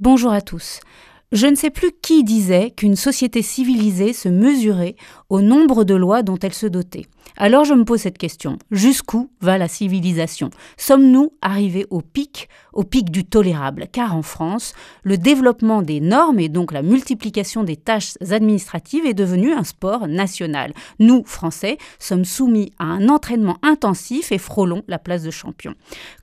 Bonjour à tous. Je ne sais plus qui disait qu'une société civilisée se mesurait au nombre de lois dont elle se dotait. Alors je me pose cette question. Jusqu'où va la civilisation? Sommes-nous arrivés au pic, au pic du tolérable? Car en France, le développement des normes et donc la multiplication des tâches administratives est devenu un sport national. Nous, Français, sommes soumis à un entraînement intensif et frôlons la place de champion.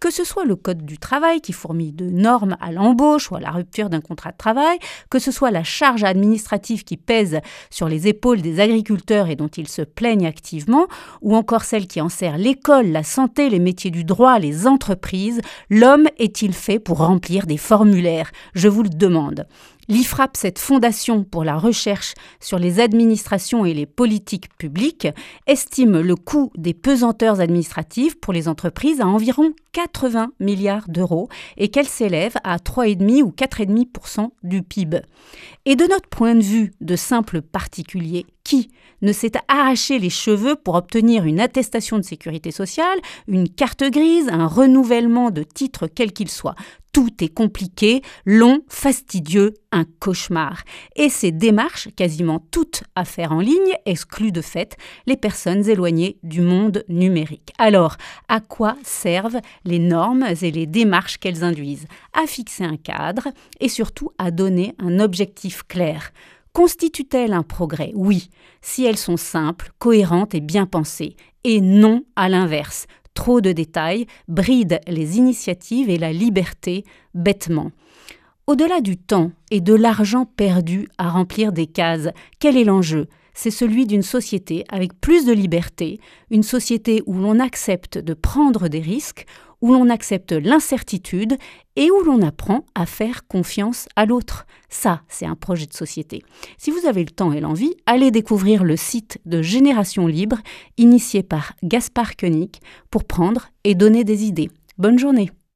Que ce soit le Code du travail qui fourmille de normes à l'embauche ou à la rupture d'un contrat de travail, que ce soit la charge administrative qui pèse sur les épaules des agriculteurs et dont ils se plaignent activement, ou encore celle qui enserre l'école, la santé, les métiers du droit, les entreprises, l'homme est-il fait pour remplir des formulaires? Je vous le demande. L'IFRAP, cette fondation pour la recherche sur les administrations et les politiques publiques, estime le coût des pesanteurs administratives pour les entreprises à environ 80 milliards d'euros et qu'elle s'élève à 3,5 ou 4,5% du PIB. Et de notre point de vue de simple particulier, qui ne s'est arraché les cheveux pour obtenir une attestation de sécurité sociale, une carte grise, un renouvellement de titre quel qu'il soit tout est compliqué, long, fastidieux, un cauchemar. Et ces démarches, quasiment toutes à faire en ligne, excluent de fait les personnes éloignées du monde numérique. Alors, à quoi servent les normes et les démarches qu'elles induisent? À fixer un cadre et surtout à donner un objectif clair. Constituent-elles un progrès? Oui, si elles sont simples, cohérentes et bien pensées, et non à l'inverse, Trop de détails brident les initiatives et la liberté bêtement. Au-delà du temps et de l'argent perdu à remplir des cases, quel est l'enjeu? C'est celui d'une société avec plus de liberté, une société où l'on accepte de prendre des risques, où l'on accepte l'incertitude et où l'on apprend à faire confiance à l'autre. Ça, c'est un projet de société. Si vous avez le temps et l'envie, allez découvrir le site de Génération Libre, initié par Gaspard Koenig, pour prendre et donner des idées. Bonne journée